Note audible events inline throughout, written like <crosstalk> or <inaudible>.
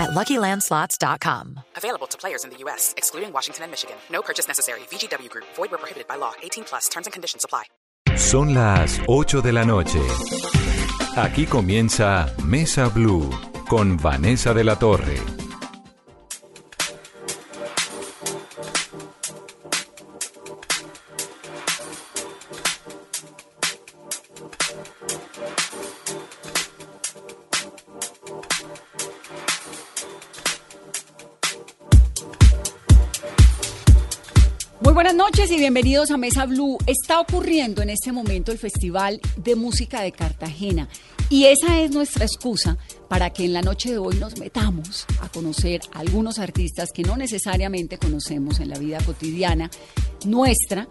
at LuckyLandSlots.com. Available to players in the U.S., excluding Washington and Michigan. No purchase necessary. VGW Group. Void where prohibited by law. 18 plus. Terms and conditions apply. Son las 8 de la noche. Aquí comienza Mesa Blue con Vanessa de la Torre. Bienvenidos a Mesa Blue. Está ocurriendo en este momento el Festival de Música de Cartagena y esa es nuestra excusa para que en la noche de hoy nos metamos a conocer a algunos artistas que no necesariamente conocemos en la vida cotidiana nuestra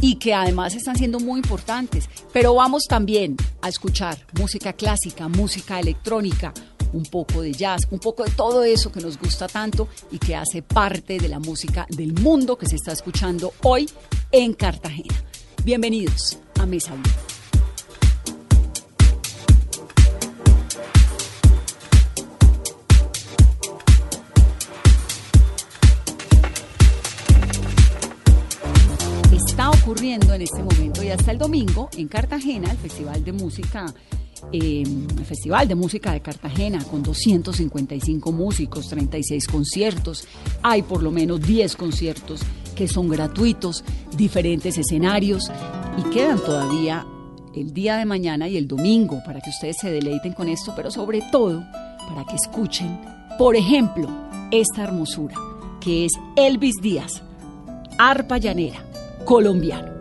y que además están siendo muy importantes. Pero vamos también a escuchar música clásica, música electrónica, un poco de jazz, un poco de todo eso que nos gusta tanto y que hace parte de la música del mundo que se está escuchando hoy en Cartagena. Bienvenidos a Mesa Blue. Está ocurriendo en este momento y hasta el domingo en Cartagena el Festival de Música eh, Festival de Música de Cartagena con 255 músicos, 36 conciertos, hay por lo menos 10 conciertos que son gratuitos, diferentes escenarios y quedan todavía el día de mañana y el domingo para que ustedes se deleiten con esto, pero sobre todo para que escuchen, por ejemplo, esta hermosura que es Elvis Díaz, arpa llanera, colombiano.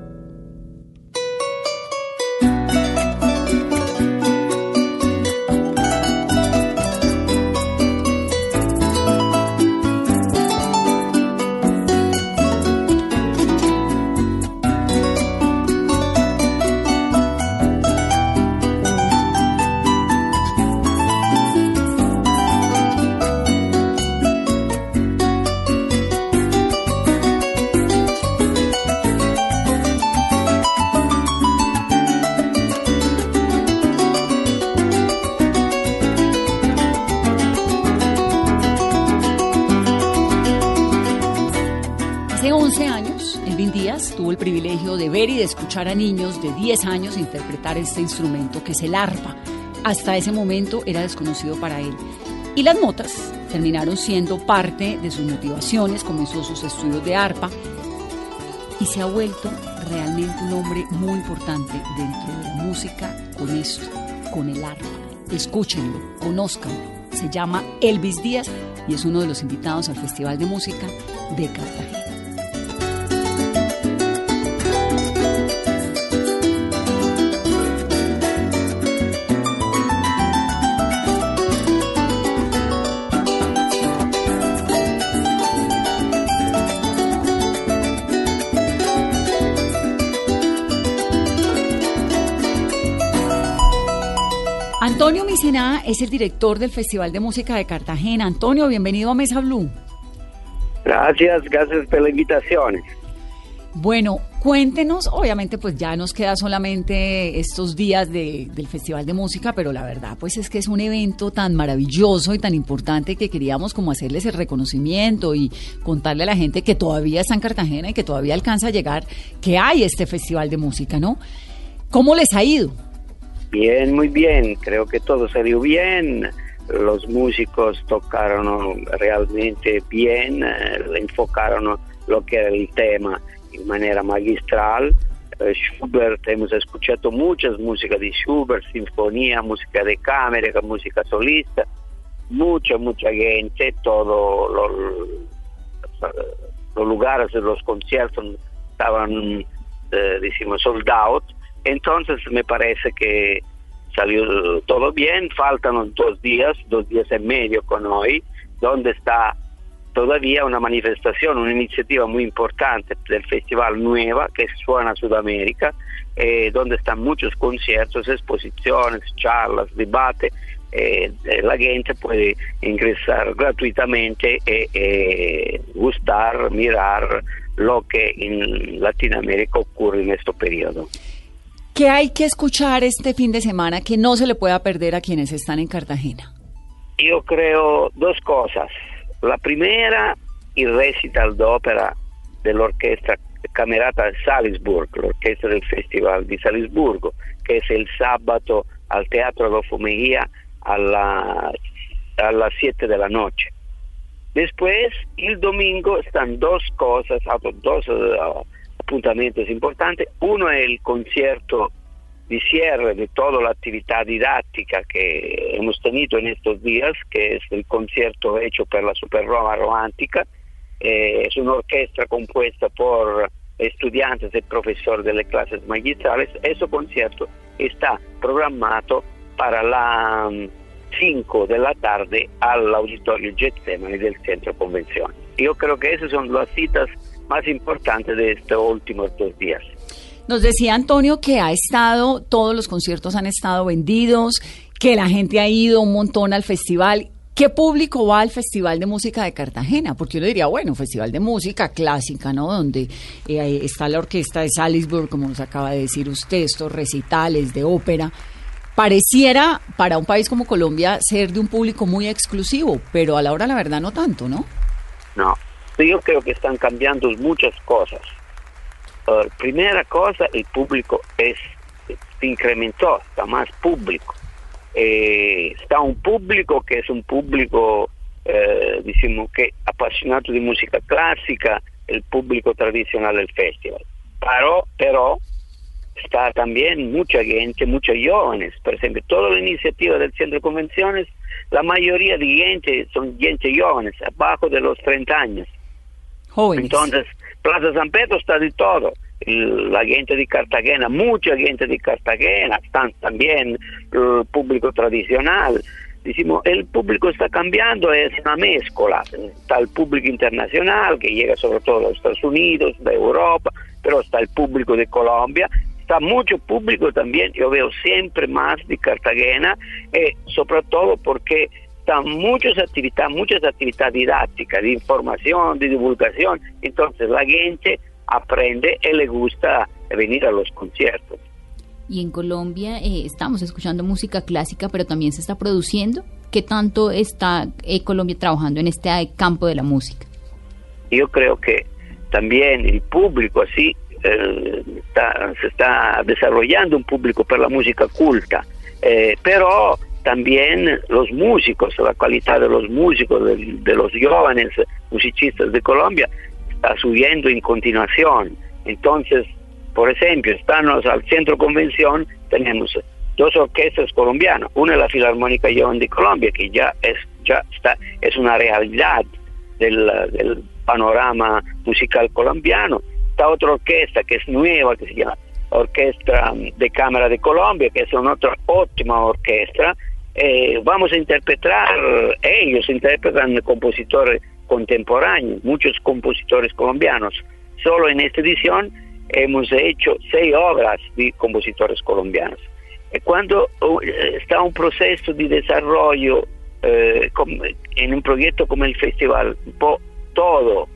Y de escuchar a niños de 10 años interpretar este instrumento que es el arpa. Hasta ese momento era desconocido para él. Y las notas terminaron siendo parte de sus motivaciones, comenzó sus estudios de arpa y se ha vuelto realmente un hombre muy importante dentro de la música con esto, con el arpa. Escúchenlo, conózcanlo. Se llama Elvis Díaz y es uno de los invitados al Festival de Música de Cartagena. Es el director del Festival de Música de Cartagena. Antonio, bienvenido a Mesa Blue. Gracias, gracias por la invitación. Bueno, cuéntenos, obviamente pues ya nos queda solamente estos días de- del Festival de Música, pero la verdad pues es que es un evento tan maravilloso y tan importante que queríamos como hacerles el reconocimiento y contarle a la gente que todavía está en Cartagena y que todavía alcanza a llegar que hay este Festival de Música, ¿no? ¿Cómo les ha ido? Bien, muy bien, creo que todo salió bien. Los músicos tocaron realmente bien, eh, enfocaron lo que era el tema en manera magistral. Eh, Schubert, hemos escuchado muchas músicas de Schubert, sinfonía, música de cámara, música solista, mucha, mucha gente, todos los, los lugares de los conciertos estaban, eh, decimos, sold out. Entonces me parece que salió todo bien, faltan dos días, dos días y medio con hoy, donde está todavía una manifestación, una iniciativa muy importante del Festival Nueva que suena Sudamérica, eh, donde están muchos conciertos, exposiciones, charlas, debates. Eh, la gente puede ingresar gratuitamente y gustar, mirar lo que en Latinoamérica ocurre en este periodo. ¿Qué hay que escuchar este fin de semana que no se le pueda perder a quienes están en Cartagena? Yo creo dos cosas. La primera, el recital de ópera de la Orquesta Camerata de Salisburgo, la orquesta del Festival de Salisburgo, que es el sábado al Teatro Adolfo Mejía a, a las 7 de la noche. Después, el domingo, están dos cosas, dos uh, apuntamientos importantes. Uno es el concierto de cierre de toda la actividad didáctica que hemos tenido en estos días, que es el concierto hecho por la Super Roma Romántica. Eh, es una orquesta compuesta por estudiantes y profesores de las clases magistrales. Ese concierto está programado para la 5 de la tarde al auditorio Getsemani del Centro Convención. Yo creo que esas son las citas más importantes de estos últimos dos días. Nos decía Antonio que ha estado, todos los conciertos han estado vendidos, que la gente ha ido un montón al festival. ¿Qué público va al Festival de Música de Cartagena? Porque uno diría, bueno, Festival de Música clásica, ¿no? Donde eh, está la orquesta de Salisbury, como nos acaba de decir usted, estos recitales de ópera pareciera para un país como Colombia ser de un público muy exclusivo, pero a la hora la verdad no tanto, ¿no? No, yo creo que están cambiando muchas cosas. primera cosa, el público es se incrementó, está más público. Eh, está un público que es un público, eh, decimos que apasionado de música clásica, el público tradicional del festival. Pero, pero está también mucha gente, muchos jóvenes. Por ejemplo, toda la iniciativa del Centro de Convenciones, la mayoría de gente son gente jóvenes, abajo de los 30 años. Jóvenes. Entonces, Plaza San Pedro está de todo. La gente de Cartagena, mucha gente de Cartagena, están también el público tradicional. Decimos, el público está cambiando, es una mezcla. Está el público internacional que llega sobre todo a los Estados Unidos, de Europa, pero está el público de Colombia está mucho público también, yo veo siempre más de Cartagena, eh, sobre todo porque están muchas actividades, muchas actividades didácticas, de información, de divulgación, entonces la gente aprende y le gusta venir a los conciertos. Y en Colombia eh, estamos escuchando música clásica, pero también se está produciendo. ¿Qué tanto está eh, Colombia trabajando en este campo de la música? Yo creo que también el público así eh, se está desarrollando un público para la música culta, eh, pero también los músicos, la calidad de los músicos, de, los jóvenes musicistas de Colombia, está subiendo en continuación. Entonces, por ejemplo, estamos al centro convención, tenemos dos orquestas colombianas, una es la Filarmónica Joven de Colombia, que ya es, ya está, es una realidad del, del panorama musical colombiano, esta otra orquesta que es nueva, que se llama Orquesta de Cámara de Colombia, que es una otra óptima orquesta. Eh, vamos a interpretar, ellos interpretan compositores contemporáneos, muchos compositores colombianos. Solo en esta edición hemos hecho seis obras de compositores colombianos. Y cuando uh, está un proceso de desarrollo eh, en un proyecto como el festival, todo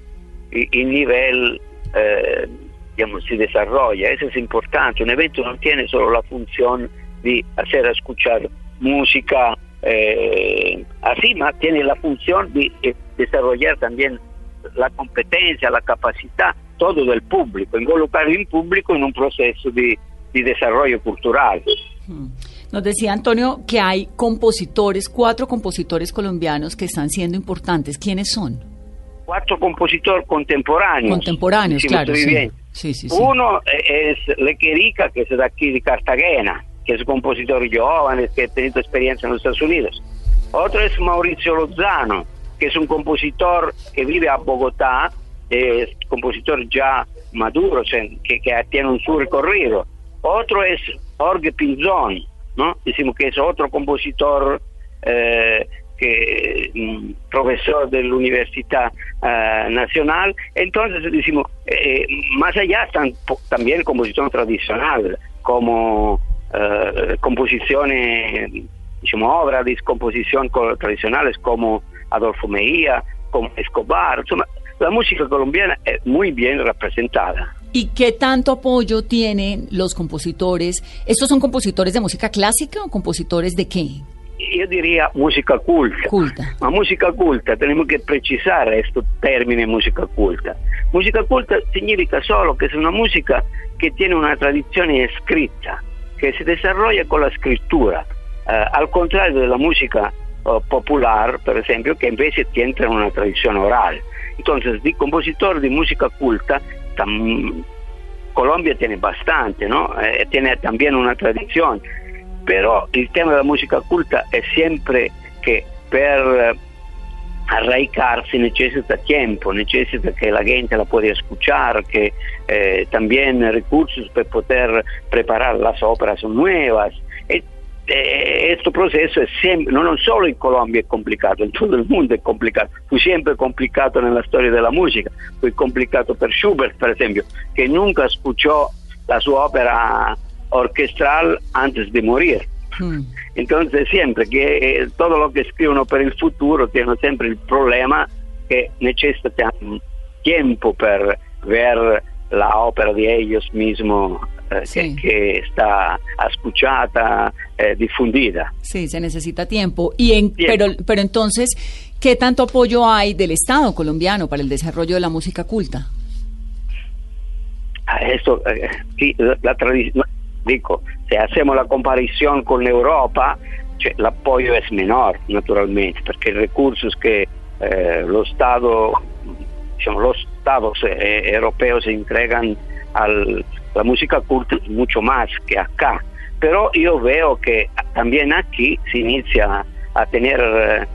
el nivel eh, digamos, se desarrolla. Eso es importante. Un evento no tiene solo la función de hacer escuchar música eh, así, más tiene la función de, desarrollar también la competencia, la capacidad, todo del público, involucrar el público en un proceso de, de desarrollo cultural. Hmm. Nos decía Antonio que hay compositores, cuatro compositores colombianos que están siendo importantes. ¿Quiénes son? cuatro compositores contemporáneos. Contemporáneos, claro. Sí. Sí, Uno es Lequerica, que es de aquí de Cartagena, que es un compositor joven, que ha tenido experiencia en los Estados Unidos. Otro es Mauricio Lozano, que es un compositor que vive a Bogotá, es compositor ya maduro, que, que tiene un su recorrido. Otro es Jorge Pinzón, ¿no? Decimos que es otro compositor eh, que mm, profesor de la Universidad eh, Nacional. Entonces, decimos, eh, más allá están también composición tradicional, como eh, composiciones, digamos, obras de composición tradicionales como Adolfo Mejía, como Escobar. la música colombiana es muy bien representada. ¿Y qué tanto apoyo tienen los compositores? ¿Estos son compositores de música clásica o compositores de qué? Yo diría música culta. Culta. Ma música culta, tenemos que precisar este término música culta. Música culta significa solo que es una música que tiene una tradición escrita, que se desarrolla con la escritura, eh, al contrario de la música uh, popular, por ejemplo, que invece tiene una tradición oral. Entonces, de compositor de música culta, Colombia tiene bastante, ¿no? Eh, tiene también una tradición pero il tema della musica culta è sempre che per arraigarse necesita tiempo, necesita que la gente la pueda escuchar, que eh, también recursos para poder preparar las óperas nuevas. E, eh, este processo è sempre, non solo in Colombia è complicato, in tutto il mondo è complicato, fu sempre complicato nella storia della musica, fu complicato per Schubert per esempio, che nunca ascoltò la sua opera orquestral antes de morir. Hmm. Entonces siempre que eh, todo lo que escriben para el futuro tiene siempre el problema que necesitan tiempo para ver la ópera de ellos mismos eh, que, está escuchada, eh, difundida. Sí, se necesita tiempo. Y en, Pero, pero entonces, ¿qué tanto apoyo hay del Estado colombiano para el desarrollo de la música culta? Ah, esto, sí, la tradición dico, se hacemos la comparación con Europa, cioè, l'apoyo es menor, naturalmente, perché i recursos que eh, los estados eh, europeos entregan a la música culta mucho más que acá. Pero yo veo que también aquí se inicia a tener, eh,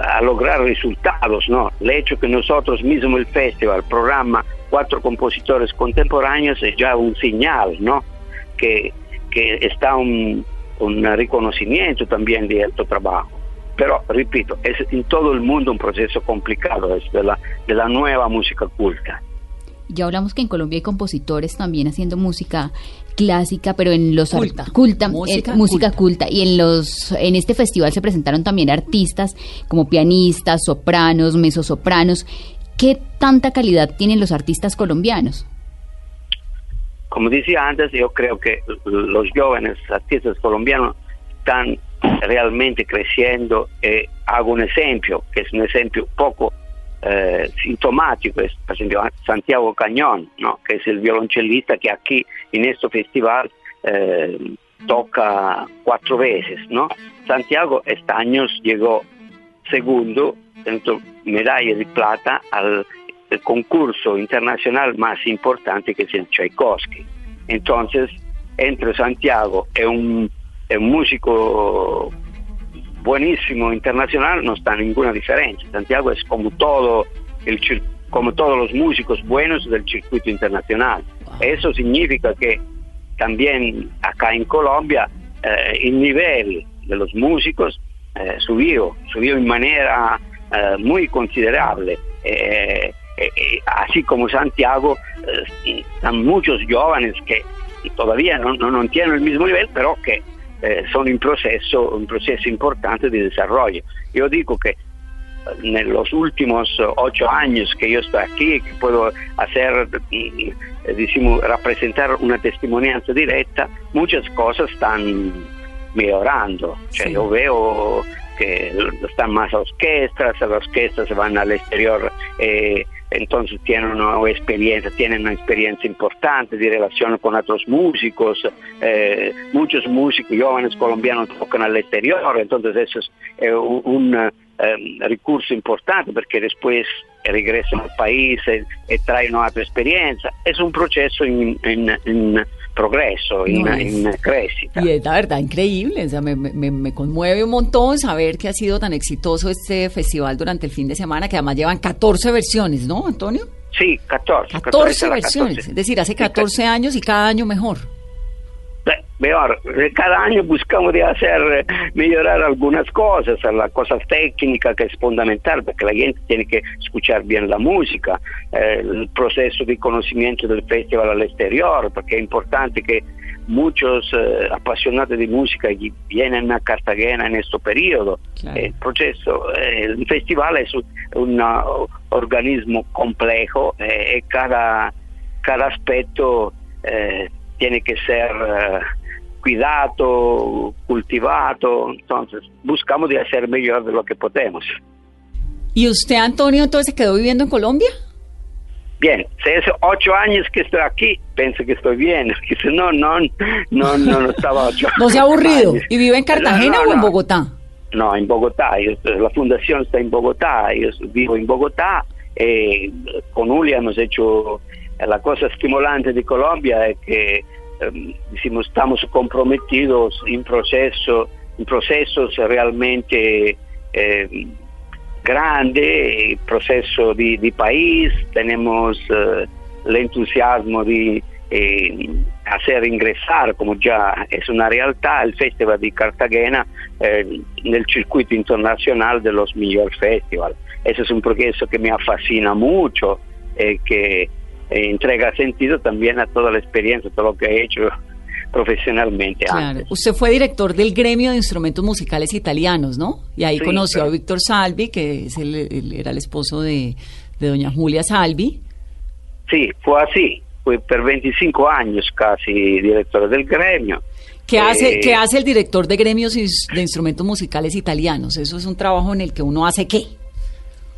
a lograr resultados, ¿no? El hecho que nosotros mismo el festival programa cuatro compositores contemporáneos es ya un señal, ¿no? que, que está un, un reconocimiento también de este trabajo. Pero, repito, es en todo el mundo un proceso complicado es de, la, de la nueva música culta. Ya hablamos que en Colombia hay compositores también haciendo música clásica, pero en los culta, culta música, música culta. y en los en este festival se presentaron también artistas como pianistas, sopranos, mezzosopranos. ¿Qué tanta calidad tienen los artistas colombianos? Como decía antes, yo creo que los jóvenes artistas colombianos están realmente creciendo y hago un ejemplo, que es un ejemplo poco eh, sintomático, es por ejemplo Santiago Cañón, ¿no? que es el violoncellista que aquí en este festival eh, toca cuatro veces. ¿no? Santiago este llegó segundo, medalla de plata al el concurso internacional más importante que es el Tchaikovsky. Entonces, entre Santiago y un, un músico buenísimo internacional no está ninguna diferencia. Santiago es como todo el como todos los músicos buenos del circuito internacional. Eso significa que también acá en Colombia eh, el nivel de los músicos eh, subió, subió de manera eh, muy considerable. Eh, así como Santiago, eh, están muchos jóvenes que todavía no, no, tienen el mismo nivel, pero que son en proceso, un proceso importante de desarrollo. Yo digo que en los últimos ocho años que yo estoy aquí, que puedo hacer, decimos, representar una testimonianza directa, muchas cosas están mejorando. Yo veo que están más orquestas, las orquestas van al exterior eh, entonces tienen una experiencia, tienen una experiencia importante de relación con otros músicos, eh, muchos músicos jóvenes colombianos tocan al exterior, entonces eso es eh, un, eh, recurso importante porque después regresan al país y, traen otra experiencia. Es un proceso en, progreso, en, crecimiento. Y es la verdad increíble, me, conmueve un montón saber que ha sido tan exitoso este festival durante el fin de semana, que además llevan 14 versiones, ¿no, Antonio? Sí, 14. 14, versiones, es decir, hace 14 años y cada año mejor. Mejor. Cada año buscamos de hacer, mejorar algunas cosas, las cosas técnicas que es fundamental, porque la gente tiene que escuchar bien la música, eh, el proceso de conocimiento del festival al exterior, porque es importante que muchos eh, apasionados de música vienen a Cartagena en este periodo. Claro. El proceso, eh, el festival es un, un uh, organismo complejo y cada, cada aspecto tiene que ser cuidado, cultivado, entonces buscamos de hacer mejor de lo que podemos. ¿Y usted, Antonio, entonces quedó viviendo en Colombia? Bien, si hace ocho años que estoy aquí, pienso que estoy bien. <laughs> Si no, no, no, no, estaba ocho <laughs> ¿No se ha aburrido? ¿Y vive en Cartagena o en Bogotá? No, en Bogotá. la fundación está en Bogotá. Yo vivo en Bogotá. Eh, con Uli hemos hecho la cosa estimulante de Colombia es que decimos, estamos comprometidos en proceso, en procesos realmente eh, grande, proceso de, país, tenemos eh, el entusiasmo de eh, hacer ingresar, como ya es una realidad, el Festival de Cartagena eh, en el circuito internacional de los mejores festivals. Ese es un proceso que me fascina mucho, eh, que eh, entrega sentido también a toda la experiencia, todo lo que he hecho <laughs> profesionalmente. Claro. Usted fue director del gremio de instrumentos musicales italianos, ¿no? Y ahí conoció a Víctor Salvi, que es el, era el esposo de, doña Julia Salvi. Sí, fue así. Fue por 25 años casi director del gremio. ¿Qué hace, eh, ¿Qué hace el director de gremios de instrumentos musicales italianos? Eso es un trabajo en el que uno hace qué?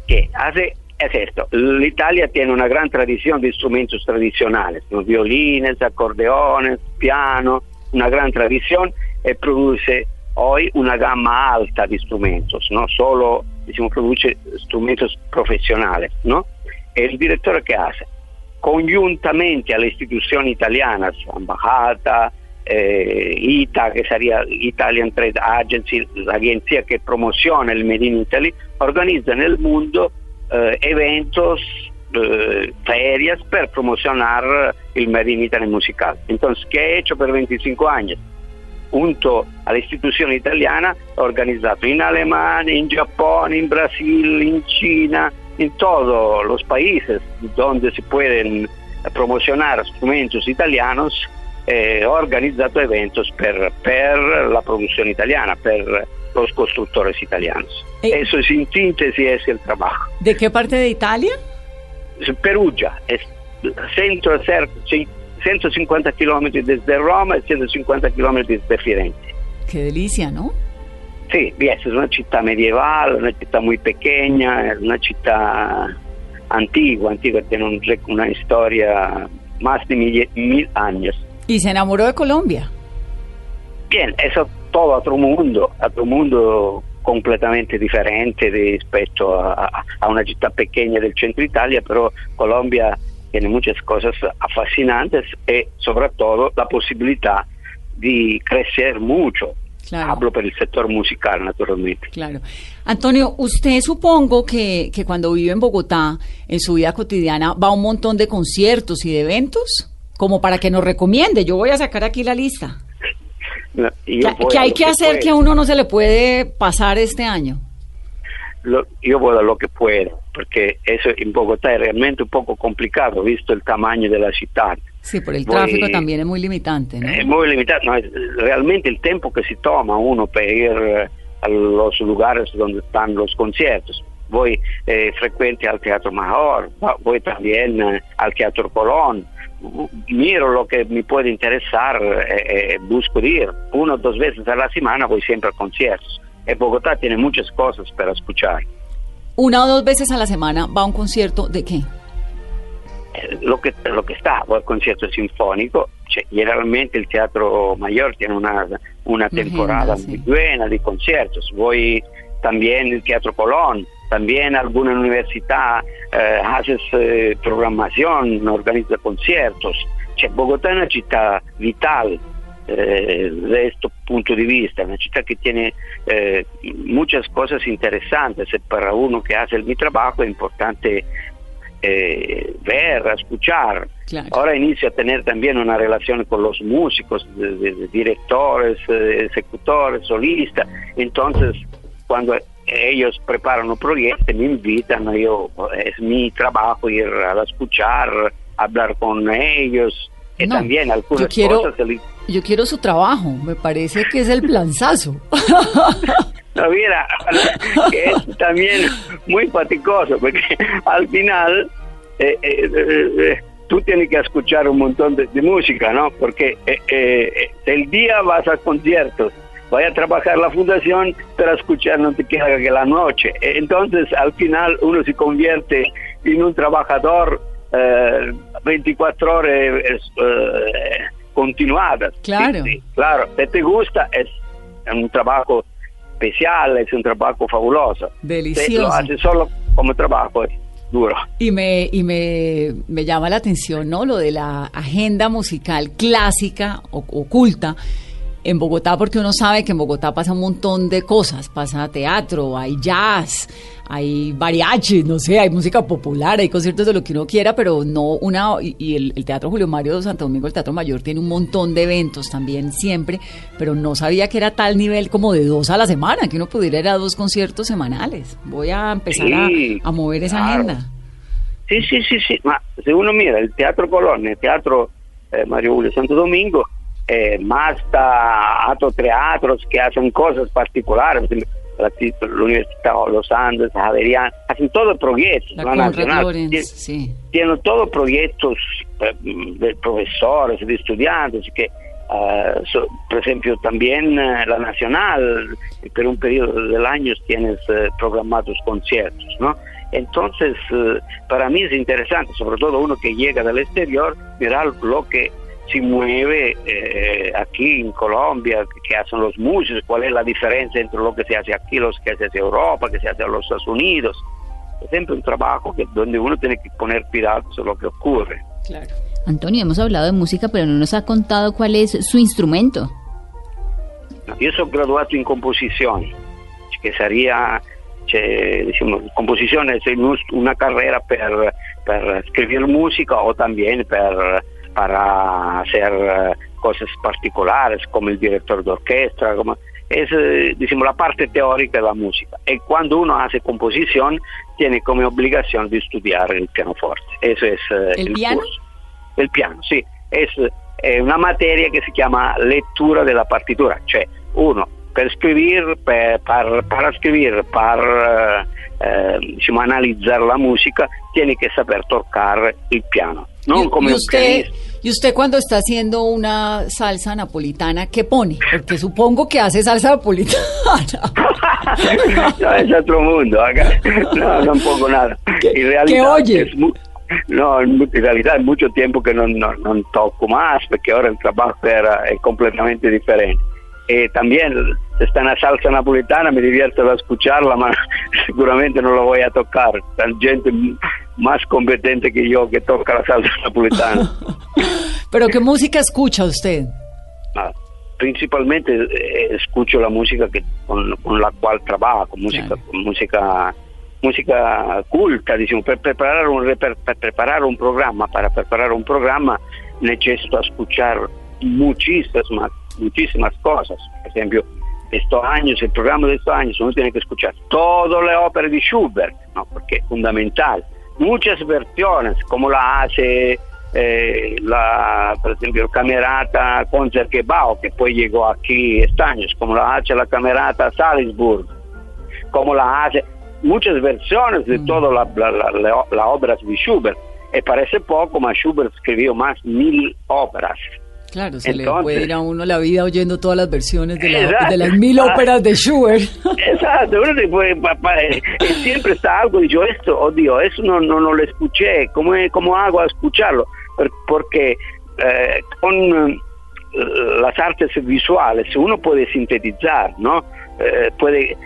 ¿Qué? Hace es esto, l'Italia tiene una gran tradición de instrumentos tradicionales, los violines, acordeones, piano, una gran tradición y produce hoy una gama alta de instrumentos, no solo diciamo, produce instrumentos profesionales. ¿no? El director que hace? Conjuntamente a las instituciones italianas, embajada, eh, ITA, que sería Italian Trade Agency, la agencia que promociona el Made in Italy, organiza en el mundo eh, eventos, eh, ferias para promocionar el Made in Italy musical. Entonces, ¿qué he hecho por 25 años? Junto a la institución italiana, he organizado en Alemania, en Japón, en Brasil, en China, en todos los países donde se pueden promocionar instrumentos italianos, eh, he organizado eventos per, per la producción italiana, per los constructores italianos. Eh, Eso es en síntesis es el trabajo. ¿De qué parte de Italia? Perugia, es centro, 150 kilómetros desde Roma y 150 kilómetros desde Firenze. Qué delicia, ¿no? Sí, es una ciudad medieval, una ciudad muy pequeña, una ciudad antigua, antigua, tiene una historia más de mil, mil años. ¿Y se enamoró de Colombia? Bien, eso todo otro mundo, otro mundo completamente diferente respecto a, a, una ciudad pequeña del centro Italia, pero Colombia tiene muchas cosas fascinantes y sobre todo la posibilidad de crecer mucho. Hablo por el sector musical, naturalmente. Claro. Antonio, usted supongo que, que cuando vive en Bogotá, en su vida cotidiana, va a un montón de conciertos y de eventos, como para que nos recomiende. Yo voy a sacar aquí la lista. ¿Qué, hay que hacer que, a uno no se le puede pasar este año? yo puedo lo que puedo, porque eso en Bogotá es realmente un poco complicado, visto el tamaño de la ciudad. Sí, por el tráfico también es muy limitante, ¿no? Es muy limitado, no, realmente el tiempo que se toma uno para ir eh, a los lugares donde están los conciertos. Voy eh, frecuente al Teatro Major, voy también eh, al Teatro Colón, miro lo que me puede interesar, eh, eh, busco ir. Una o dos veces a la semana voy siempre a conciertos. En Bogotá tiene muchas cosas para escuchar. ¿Una o dos veces a la semana va a un concierto de qué? Eh, lo que, lo que está, voy al concierto sinfónico. Generalmente el Teatro Mayor tiene una, una temporada muy buena de conciertos. Voy también al Teatro Colón, también alguna universidad eh, hace eh, programación, organiza conciertos. Bogotá es una ciudad vital eh, desde este punto de vista, una ciudad que tiene eh, muchas cosas interesantes. Para uno que hace mi trabajo es importante ver, escuchar. Claro. Ahora inicio a tener también una relación con los músicos, de- de- de directores, ejecutores, solistas. Entonces, cuando ellos preparan un proyecto, me invitan, yo, es mi trabajo ir a escuchar, hablar con ellos. Y No, también algunas yo quiero- cosas se le- Yo quiero su trabajo, me parece que es el planzazo. <laughs> No, mira, <laughs> que es también muy fatigoso, porque al final eh, eh, eh, eh, tú tienes que escuchar un montón de, de música, ¿no? Porque eh, el día vas a conciertos, vas a trabajar la fundación, pero escuchar no te queda que la noche. Entonces, al final, uno se convierte en un trabajador eh, 24 horas eh, continuadas. Claro. Sí, sí, claro, si te gusta, es un trabajo especial, es un trabajo fabuloso. Delicioso. lo haces solo como trabajo, duro. Y me, y me, me llama la atención, ¿no? Lo de la agenda musical clásica, o- oculta, en Bogotá, porque uno sabe que en Bogotá pasa un montón de cosas. Pasa teatro, hay jazz, hay mariachi, no sé, hay música popular, hay conciertos de lo que uno quiera, pero no una. Y, y el, el Teatro Julio Mario de Santo Domingo, el Teatro Mayor, tiene un montón de eventos también, siempre, pero no sabía que era tal nivel como de dos a la semana, que uno pudiera ir a dos conciertos semanales. Voy a empezar a- Sí, a, mover esa claro. agenda. Sí, sí, sí, sí, ma se uno mira el Teatro Colón, el Teatro eh, Mario Julio Santo Domingo, eh, está otros teatros que hacen cosas particulares, la, Universidad de los Andes, Javerian, hacen todos proyectos, La Nacional, Lorenz, tie- sí. tienen todos proyectos eh, de profesores, de estudiantes, que ah, so- por ejemplo también eh, la Nacional, por un periodo del año tienes eh, programados conciertos, ¿no? Entonces, para mí es interesante, sobre todo uno que llega del exterior, mirar lo que se mueve eh, aquí en Colombia, que hacen los músicos, cuál es la diferencia entre lo que se hace aquí, lo que se hace en Europa, que se hace en los Estados Unidos. Es siempre un trabajo que, donde uno tiene que poner cuidado sobre lo que ocurre. Claro. Antonio, hemos hablado de música, pero no nos ha contado cuál es su instrumento. Io sono graduato in composizione, che sarebbe, cioè, diciamo, composizione è un- una carrera per scrivere musica o también per, para hacer eh, cosas particulares como el director de orquesta, como, es eh, diciamo, la parte teórica de la música. Y cuando uno hace composición, tiene como obligación de estudiar el pianoforte. Eso es eh, ¿El piano? curso. El piano, sì, è, è una materia che si chiama lettura della partitura, cioè uno per, per, para scrivere, per eh, diciamo, analizzare la musica, tiene che saper toccare il piano, non y, y usted, y usted cuando está haciendo una salsa napolitana, ¿qué pone? Porque supongo que hace salsa napolitana. <laughs> no, es otro mundo, acá. no, tampoco nada. ¿Qué- En realidad, qué oye? es no, en realidad es mucho tiempo que no, no, no toco más, porque ahora el trabajo era, es completamente diferente. Eh, también está en la salsa napolitana, me divierto a escucharla, pero <laughs> seguramente no lo voy a tocar. Hay gente más competente que yo que toca la salsa <laughs> napolitana. <laughs> Pero ¿qué música escucha usted? Ah, principalmente eh, escucho la música que, con, con la cual trabajo, música, Claro. música, música culta, diciamo, per preparare, un, per, per preparare un programma, para preparar un programa necesito escuchar muchísimas, muchísimas cosas. Por ejemplo, estos años, el programa de estos años, uno tiene que escuchar todas las óperas de Schubert, ¿no? porque es fundamental. Muchas versiones, como la hace eh, la, por ejemplo, Camerata Concertgebouw, que después llegó aquí este año, como la hace la Camerata Salisburg, como la hace muchas versiones de todas las la, la- la- las obras de Schubert. Y parece poco, mas Schubert escribió más mil obras. Claro, se le Entonces- puede ir a uno la vida oyendo todas las versiones de, la- Exacto. de las mil óperas de Schubert. Exacto, uno eh, siempre está algo y yo esto, oh Dios, eso no, no, no lo escuché, ¿cómo, cómo hago a escucharlo? Porque eh, con eh, las artes visuales uno puede sintetizar, ¿no? Eh, puede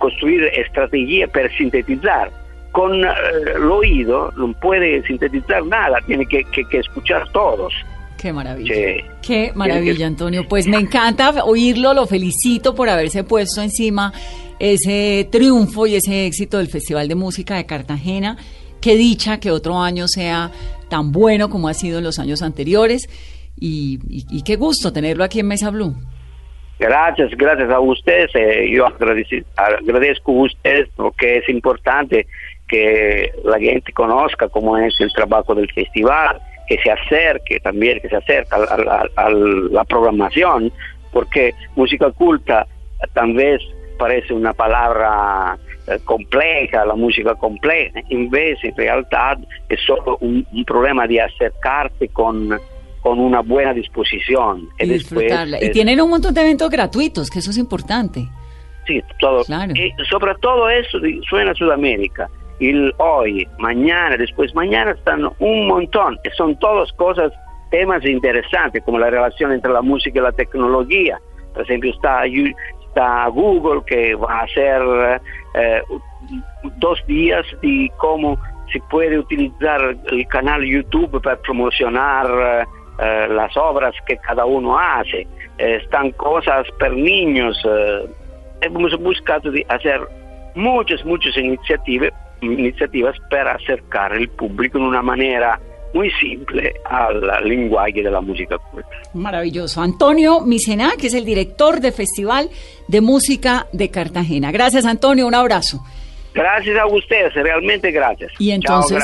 construir estrategias para sintetizar. Con el oído no puede sintetizar nada, tiene que, que- que escuchar todos. Qué maravilla. Sí. Qué maravilla, Antonio. Pues me encanta oírlo, lo felicito por haberse puesto encima ese triunfo y ese éxito del Festival de Música de Cartagena, qué dicha que otro año sea tan bueno como ha sido en los años anteriores y, y qué gusto tenerlo aquí en Mesa Blue. Gracias, gracias a ustedes. Eh, yo agradezco a ustedes porque es importante que la gente conozca cómo es el trabajo del festival, que se acerque también, que se acerque a, la programación, porque música culta tal vez parece una palabra eh, compleja, la música compleja, en vez en realidad es solo un, un problema de acercarse con con una buena disposición. Y, disfrutarla. y tienen un montón de eventos gratuitos, que eso es importante. Sí, todo. Y sobre todo eso suena Sudamérica. Y hoy, mañana, después mañana están un montón. Son todas cosas, temas interesantes, como la relación entre la música y la tecnología. Por ejemplo, está, está Google que va a hacer eh, dos días de cómo se puede utilizar el canal YouTube para promocionar eh, eh, las obras que cada uno hace, están cosas para niños. Eh, hemos buscado hacer muchas, muchas iniciativas, iniciativas para acercar el público de una manera muy simple al lenguaje de la música culta. Maravilloso. Antonio Micena, que es el director del Festival de Música de Cartagena. Gracias, Antonio. Un abrazo. Gracias a ustedes, realmente gracias. Y entonces,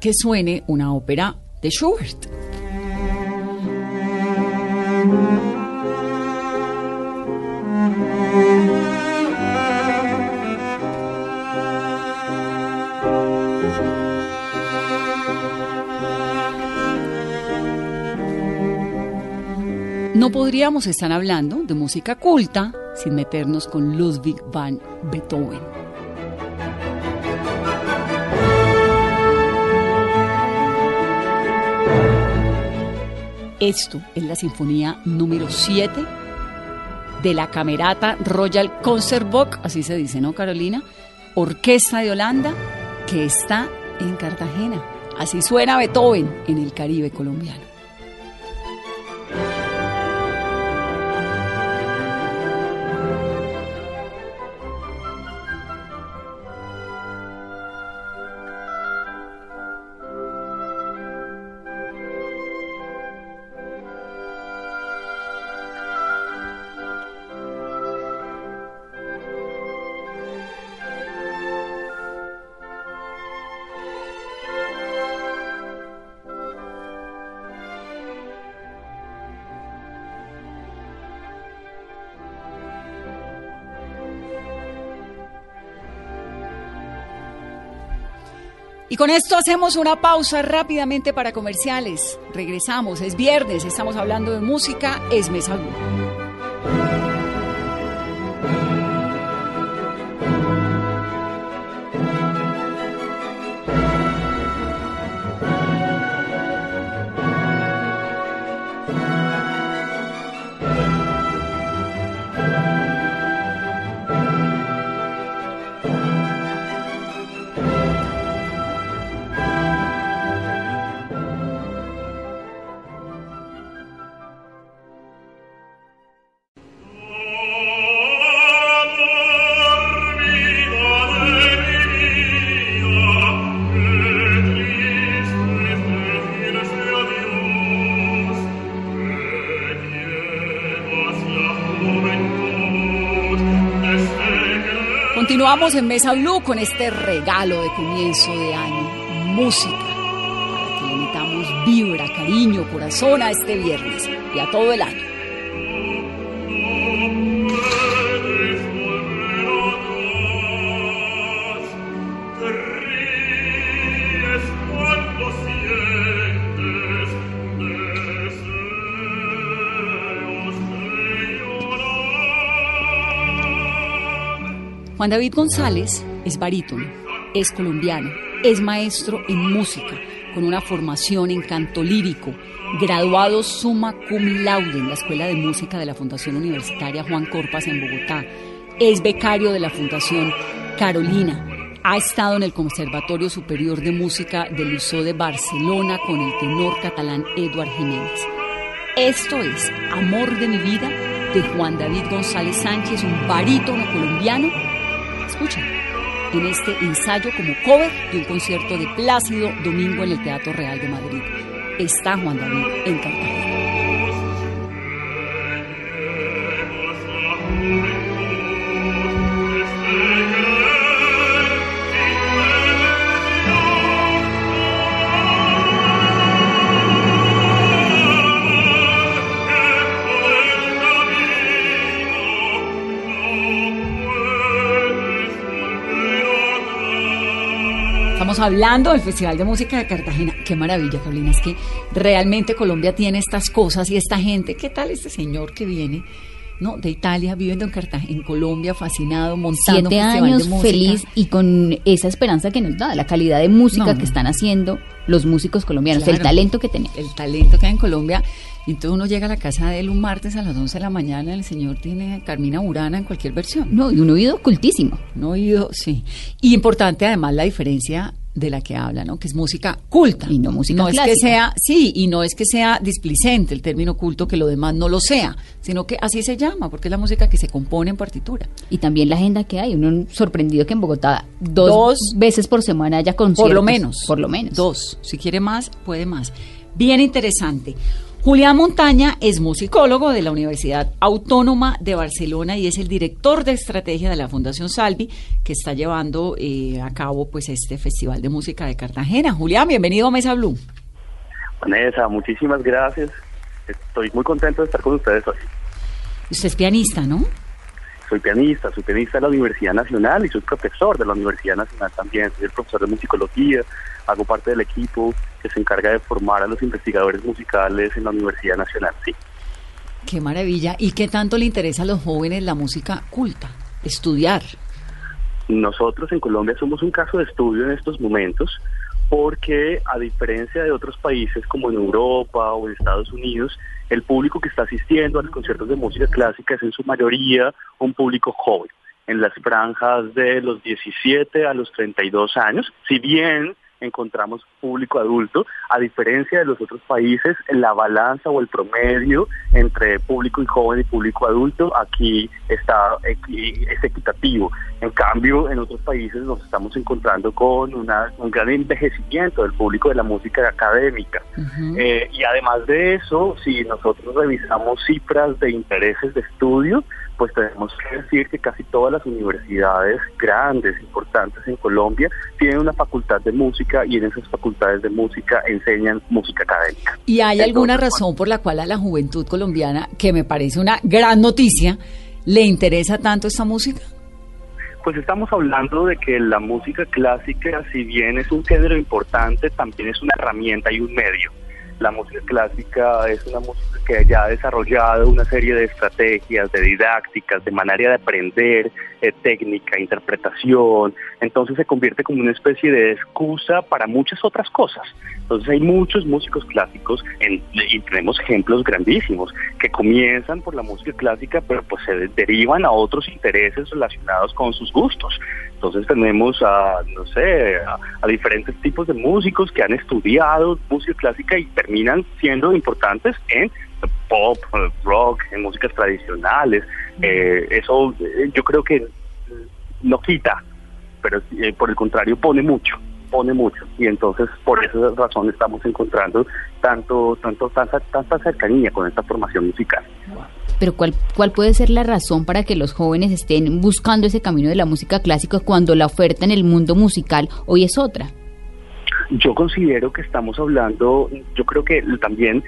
que suene una ópera de Schubert. No podríamos estar hablando de música culta sin meternos con Ludwig van Beethoven. Esto es la sinfonía número 7 de la Camerata Royal Concertbook, así se dice, ¿no, Carolina? Orquesta de Holanda que está en Cartagena. Así suena Beethoven en el Caribe colombiano. Y con esto hacemos una pausa rápidamente para comerciales. Regresamos, es viernes, estamos hablando de música, es Mesa Continuamos en Mesa Blue con este regalo de comienzo de año, música, para que le metamos vibra, cariño, corazón a este viernes y a todo el año. Juan David González es barítono, es colombiano, es maestro en música, con una formación en canto lírico, graduado summa cum laude en la Escuela de Música de la Fundación Universitaria Juan Corpas en Bogotá, es becario de la Fundación Carolina, ha estado en el Conservatorio Superior de Música del Liceo de Barcelona con el tenor catalán Eduard Jiménez. Esto es Amor de mi vida de Juan David González Sánchez, un barítono colombiano En este ensayo como cover de un concierto de Plácido Domingo en el Teatro Real de Madrid. Está Juan David en Cartagena. Hablando del Festival de Música de Cartagena. Qué maravilla, Carolina. Es que realmente Colombia tiene estas cosas y esta gente. ¿Qué tal este señor que viene? ¿no? de Italia, viviendo en Cartagena, en Colombia, fascinado, montando Siete años de feliz y con esa esperanza que nos da, la calidad de música No, que están haciendo los músicos colombianos, el talento que tenemos. el talento que hay en Colombia. Y entonces uno llega a la casa de él un martes a las 11 de la mañana, el señor tiene a Carmina Burana en cualquier versión. No, y un oído cultísimo. No oído, sí. Y importante además la diferencia de la que habla, ¿no? Que es música culta. Y no música No es que clásica. sea, sí, y no es que sea displicente el término culto, que lo demás no lo sea, sino que así se llama, porque es la música que se compone en partitura. Y también la agenda que hay. Uno sorprendido que en Bogotá dos, Dos veces por semana haya conciertos. Por lo menos. Por lo menos. Dos. Si quiere más, puede más. Bien interesante. Julián Montaña es musicólogo de la Universidad Autónoma de Barcelona y es el director de estrategia de la Fundación Salvi que está llevando eh, a cabo pues este Festival de Música de Cartagena. Julián, bienvenido a Mesa Blue. Vanessa, muchísimas gracias. Estoy muy contento de estar con ustedes hoy. Usted es pianista, ¿no? Soy pianista, soy pianista de la Universidad Nacional y soy profesor de la Universidad Nacional también. Soy el profesor de musicología, hago parte del equipo que se encarga de formar a los investigadores musicales en la Universidad Nacional. Sí. Qué maravilla. ¿Y qué tanto le interesa a los jóvenes la música culta? Estudiar. Nosotros en Colombia somos un caso de estudio en estos momentos porque a diferencia de otros países como en Europa o en Estados Unidos, el público que está asistiendo a los conciertos de música clásica es en su mayoría un público joven, en las franjas de los 17 a los 32 años, si bien encontramos público adulto, a diferencia de los otros países, la balanza o el promedio entre público y joven y público adulto aquí está equi- es equitativo. En cambio, en otros países nos estamos encontrando con una, un gran envejecimiento del público de la música académica. Eh, y además de eso, si nosotros revisamos cifras de intereses de estudio, pues tenemos que decir que casi todas las universidades grandes, importantes en Colombia, tienen una facultad de música y en esas facultades de música enseñan música académica. ¿Y hay Entonces, alguna razón por la cual a la juventud colombiana, que me parece una gran noticia, le interesa tanto esta música? Pues estamos hablando de que la música clásica, si bien es un género importante, también es una herramienta y un medio. La música clásica es una música que ya ha desarrollado una serie de estrategias, de didácticas, de manera de aprender, eh, técnica, interpretación. Entonces se convierte como una especie de excusa para muchas otras cosas. Entonces hay muchos músicos clásicos en- y tenemos ejemplos grandísimos que comienzan por la música clásica, pero pues se derivan a otros intereses relacionados con sus gustos. Entonces tenemos a, no sé, a, a diferentes tipos de músicos que han estudiado música clásica y terminan siendo importantes en pop, rock, en músicas tradicionales. Eh, eso eh, yo creo que no quita, pero eh, por el contrario pone mucho, pone mucho. Y entonces por esa razón estamos encontrando tanto, tanto, tanta, tanta cercanía con esta formación musical. Pero ¿cuál, ¿cuál puede ser la razón para que los jóvenes estén buscando ese camino de la música clásica cuando la oferta en el mundo musical hoy es otra? Yo considero que estamos hablando, yo creo que también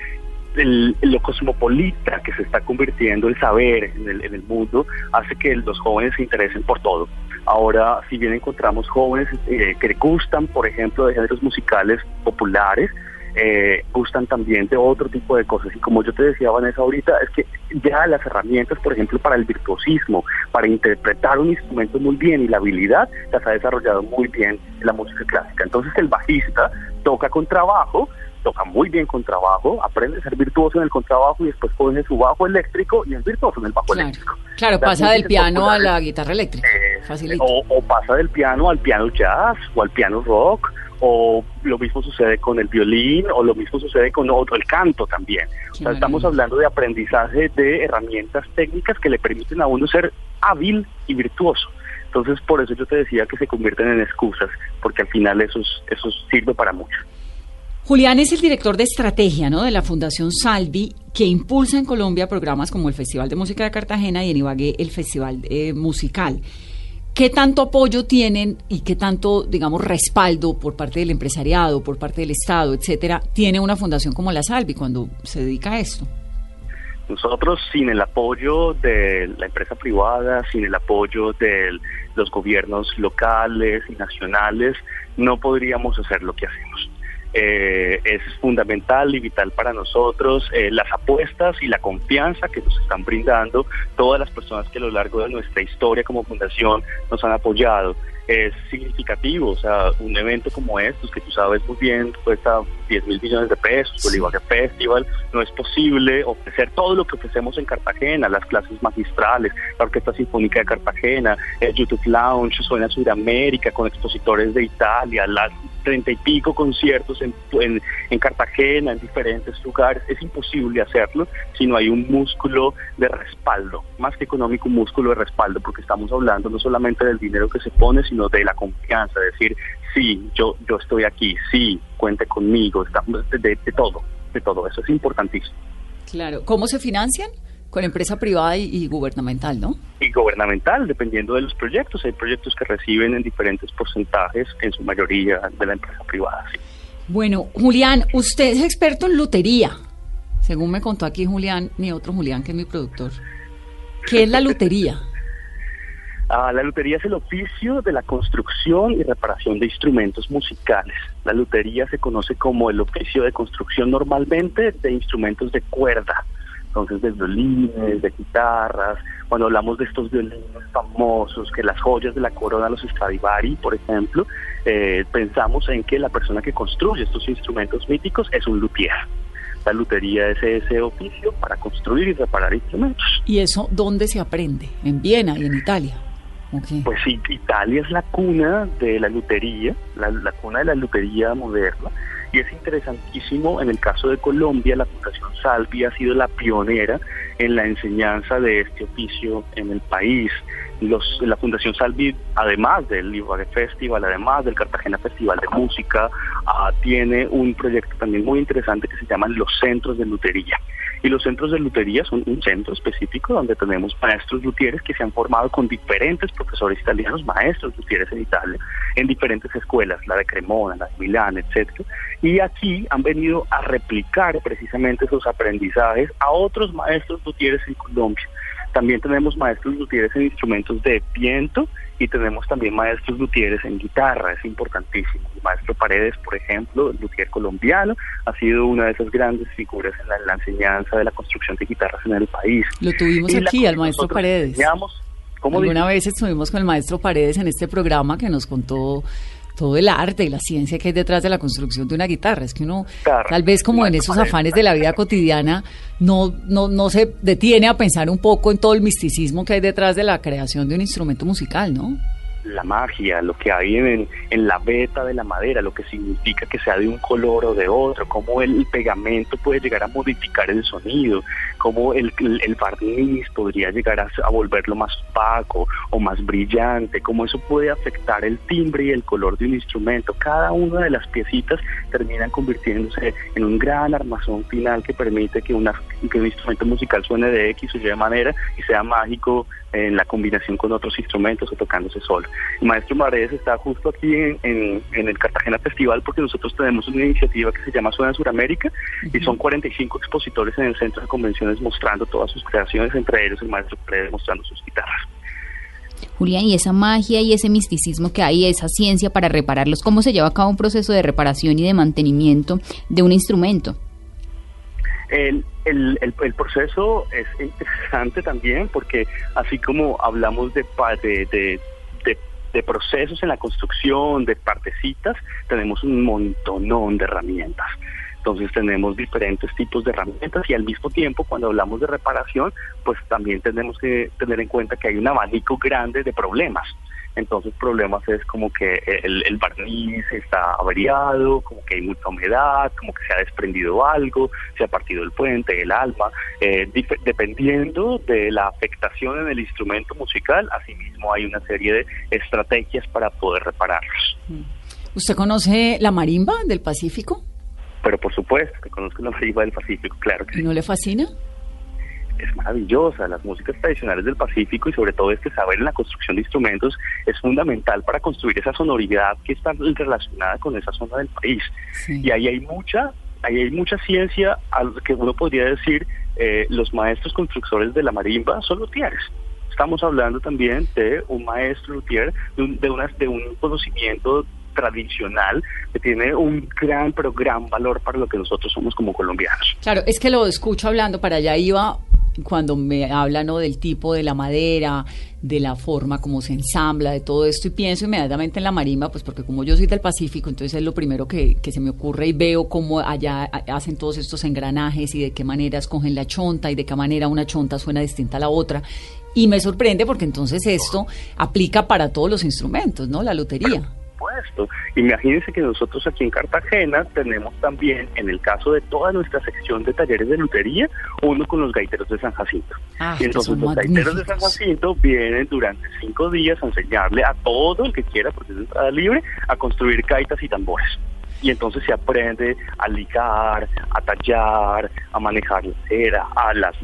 el- lo cosmopolita que se está convirtiendo el saber en el, en el mundo hace que los jóvenes se interesen por todo. Ahora, si bien encontramos jóvenes eh, que gustan, por ejemplo, de géneros musicales populares, eh, gustan también de otro tipo de cosas. Y como yo te decía, Vanessa, ahorita, es que ya las herramientas, por ejemplo, para el virtuosismo, para interpretar un instrumento muy bien y la habilidad, las ha desarrollado muy bien en la música clásica. Entonces el bajista toca con trabajo, toca muy bien con trabajo, aprende a ser virtuoso en el contrabajo y después pone su bajo eléctrico y es virtuoso en el bajo Claro, eléctrico. claro Las pasa del piano a la guitarra eléctrica. eh, o, o pasa del piano al piano jazz o al piano rock o lo mismo sucede con el violín o lo mismo sucede con otro, el canto también. O sea, Qué estamos hablando de aprendizaje de herramientas técnicas que le permiten a uno ser hábil y virtuoso. Entonces, por eso yo te decía que se convierten en excusas, porque al final eso, eso sirve para mucho. Julián es el director de estrategia ¿no? de la Fundación Salvi, que impulsa en Colombia programas como el Festival de Música de Cartagena y en Ibagué el Festival eh, Musical. ¿Qué tanto apoyo tienen y qué tanto, digamos, respaldo por parte del empresariado, por parte del Estado, etcétera, tiene una fundación como la Salvi cuando se dedica a esto? Nosotros, sin el apoyo de la empresa privada, sin el apoyo de los gobiernos locales y nacionales, no podríamos hacer lo que hacemos. Eh, es fundamental y vital para nosotros eh, las apuestas y la confianza que nos están brindando todas las personas que a lo largo de nuestra historia como fundación nos han apoyado es significativo. O sea, un evento como estos, que tú sabes muy bien, cuesta 10 mil millones de pesos, Bolívar Festival, no es posible ofrecer todo lo que ofrecemos en Cartagena, las clases magistrales, la Orquesta Sinfónica de Cartagena, el YouTube Lounge, Suena Sudamérica, con expositores de Italia, las treinta y pico conciertos en, en, en, Cartagena, en diferentes lugares. Es imposible hacerlo si no hay un músculo de respaldo, más que económico, un músculo de respaldo, porque estamos hablando no solamente del dinero que se pone, sino de la confianza, decir, sí, yo, yo estoy aquí, sí, cuente conmigo, estamos de, de, todo, de todo eso, es importantísimo. Claro, ¿cómo se financian? Con empresa privada y, gubernamental, ¿no? Y gubernamental, dependiendo de los proyectos. Hay proyectos que reciben en diferentes porcentajes, en su mayoría de la empresa privada. Sí. Bueno, Julián, usted es experto en lutería, según me contó aquí Julián, ni otro Julián que es mi productor. ¿Qué es la lutería? La lutería es el oficio de la construcción y reparación de instrumentos musicales. La lutería se conoce como el oficio de construcción normalmente de instrumentos de cuerda, entonces de violines, de guitarras. Cuando hablamos de estos violines famosos, que las joyas de la corona, los Stradivari, por ejemplo, eh, pensamos en que la persona que construye estos instrumentos míticos es un luthier. La lutería es ese oficio para construir y reparar instrumentos. ¿Y eso dónde se aprende? ¿En Viena y en Italia? Pues sí, Italia es la cuna de la lutería, la, cuna de la lutería moderna, y es interesantísimo, en el caso de Colombia, la Fundación Salvi ha sido la pionera en la enseñanza de este oficio en el país. Los, la Fundación Salvi, además del Libre Festival, además del Cartagena Festival de Música, ah, tiene un proyecto también muy interesante que se llama los Centros de Lutería. Y los centros de lutería son un centro específico donde tenemos maestros luthieres que se han formado con diferentes profesores italianos, maestros luthieres en Italia, en diferentes escuelas, la de Cremona, la de Milán, etcétera. Y aquí han venido a replicar precisamente esos aprendizajes a otros maestros luthieres en Colombia. También tenemos maestros luthieres en instrumentos de viento y tenemos también maestros luthieres en guitarra, es importantísimo. El maestro Paredes, por ejemplo, el luthier colombiano, ha sido una de esas grandes figuras en la, enseñanza de la construcción de guitarras en el país. Lo tuvimos aquí, al maestro Paredes. ¿Cómo Alguna vez estuvimos con el maestro Paredes en este programa que nos contó todo el arte y la ciencia que hay detrás de la construcción de una guitarra. Es que uno, tal vez como en esos afanes de la vida cotidiana, no, no, no se detiene a pensar un poco en todo el misticismo que hay detrás de la creación de un instrumento musical, ¿no? la magia, lo que hay en, en, la beta de la madera, lo que significa que sea de un color o de otro, cómo el pegamento puede llegar a modificar el sonido, cómo el, el barniz podría llegar a, a, volverlo más opaco o más brillante, cómo eso puede afectar el timbre y el color de un instrumento. Cada una de las piecitas terminan convirtiéndose en un gran armazón final que permite que, una, que un instrumento musical suene de X o Y manera y sea mágico en la combinación con otros instrumentos o tocándose solo. El maestro Maredes está justo aquí en, el Cartagena Festival porque nosotros tenemos una iniciativa que se llama Suena Suramérica y son 45 expositores en el centro de convenciones mostrando todas sus creaciones, entre ellos el maestro Maredes mostrando sus guitarras. Julián, y esa magia y ese misticismo que hay, esa ciencia para repararlos, ¿cómo se lleva a cabo un proceso de reparación y de mantenimiento de un instrumento? El, el, el, proceso es interesante también porque así como hablamos de, de, de, de, procesos en la construcción, de partecitas, tenemos un montonón de herramientas. Entonces tenemos diferentes tipos de herramientas y al mismo tiempo cuando hablamos de reparación, pues también tenemos que tener en cuenta que hay un abanico grande de problemas entonces problemas es como que el, barniz está averiado, como que hay mucha humedad, como que se ha desprendido algo, se ha partido el puente, el alma, eh, dependiendo de la afectación en el instrumento musical, asimismo hay una serie de estrategias para poder repararlos. ¿Usted conoce la marimba del Pacífico? Pero por supuesto que conozco la marimba del Pacífico, claro que ¿No le fascina? es maravillosa. Las músicas tradicionales del Pacífico y sobre todo este saber en la construcción de instrumentos es fundamental para construir esa sonoridad que está relacionada con esa zona del país. Y ahí hay mucha, ahí hay mucha ciencia que uno podría decir eh, los maestros constructores de la marimba son luthieres. Estamos hablando también de un maestro luthier, de un, de, de un conocimiento tradicional que tiene un gran, pero gran valor para lo que nosotros somos como colombianos. Claro, es que lo escucho hablando, para allá iba cuando me hablan del tipo de la madera, de la forma como se ensambla, de todo esto, y pienso inmediatamente en la marimba, pues porque como yo soy del Pacífico, entonces es lo primero que, que se me ocurre y veo cómo allá hacen todos estos engranajes y de qué manera escogen la chonta y de qué manera una chonta suena distinta a la otra. Y me sorprende porque entonces esto aplica para todos los instrumentos, ¿no? La lotería. Imagínense que nosotros aquí en Cartagena tenemos también, en el caso de toda nuestra sección de talleres de lutería, uno con los gaiteros de San Jacinto. Ah, y entonces los gaiteros de San Jacinto vienen durante cinco días a enseñarle a todo el que quiera, porque es entrada libre, a construir gaitas y tambores y entonces se aprende a ligar, a tallar, a manejar la cera, a las,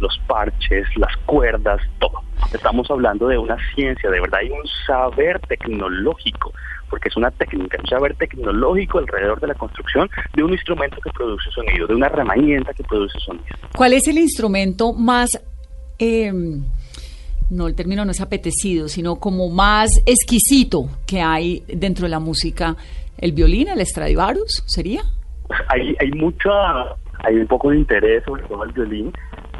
los parches, las cuerdas, todo. Estamos hablando de una ciencia, de verdad hay un saber tecnológico porque es una técnica, un saber tecnológico alrededor de la construcción de un instrumento que produce sonido, de una herramienta que produce sonido. ¿Cuál es el instrumento más, em, no el término no es apetecido, sino como más exquisito que hay dentro de la música? ¿El violín, el Stradivarius, sería? Hay, hay mucha, hay un poco de interés sobre todo el violín,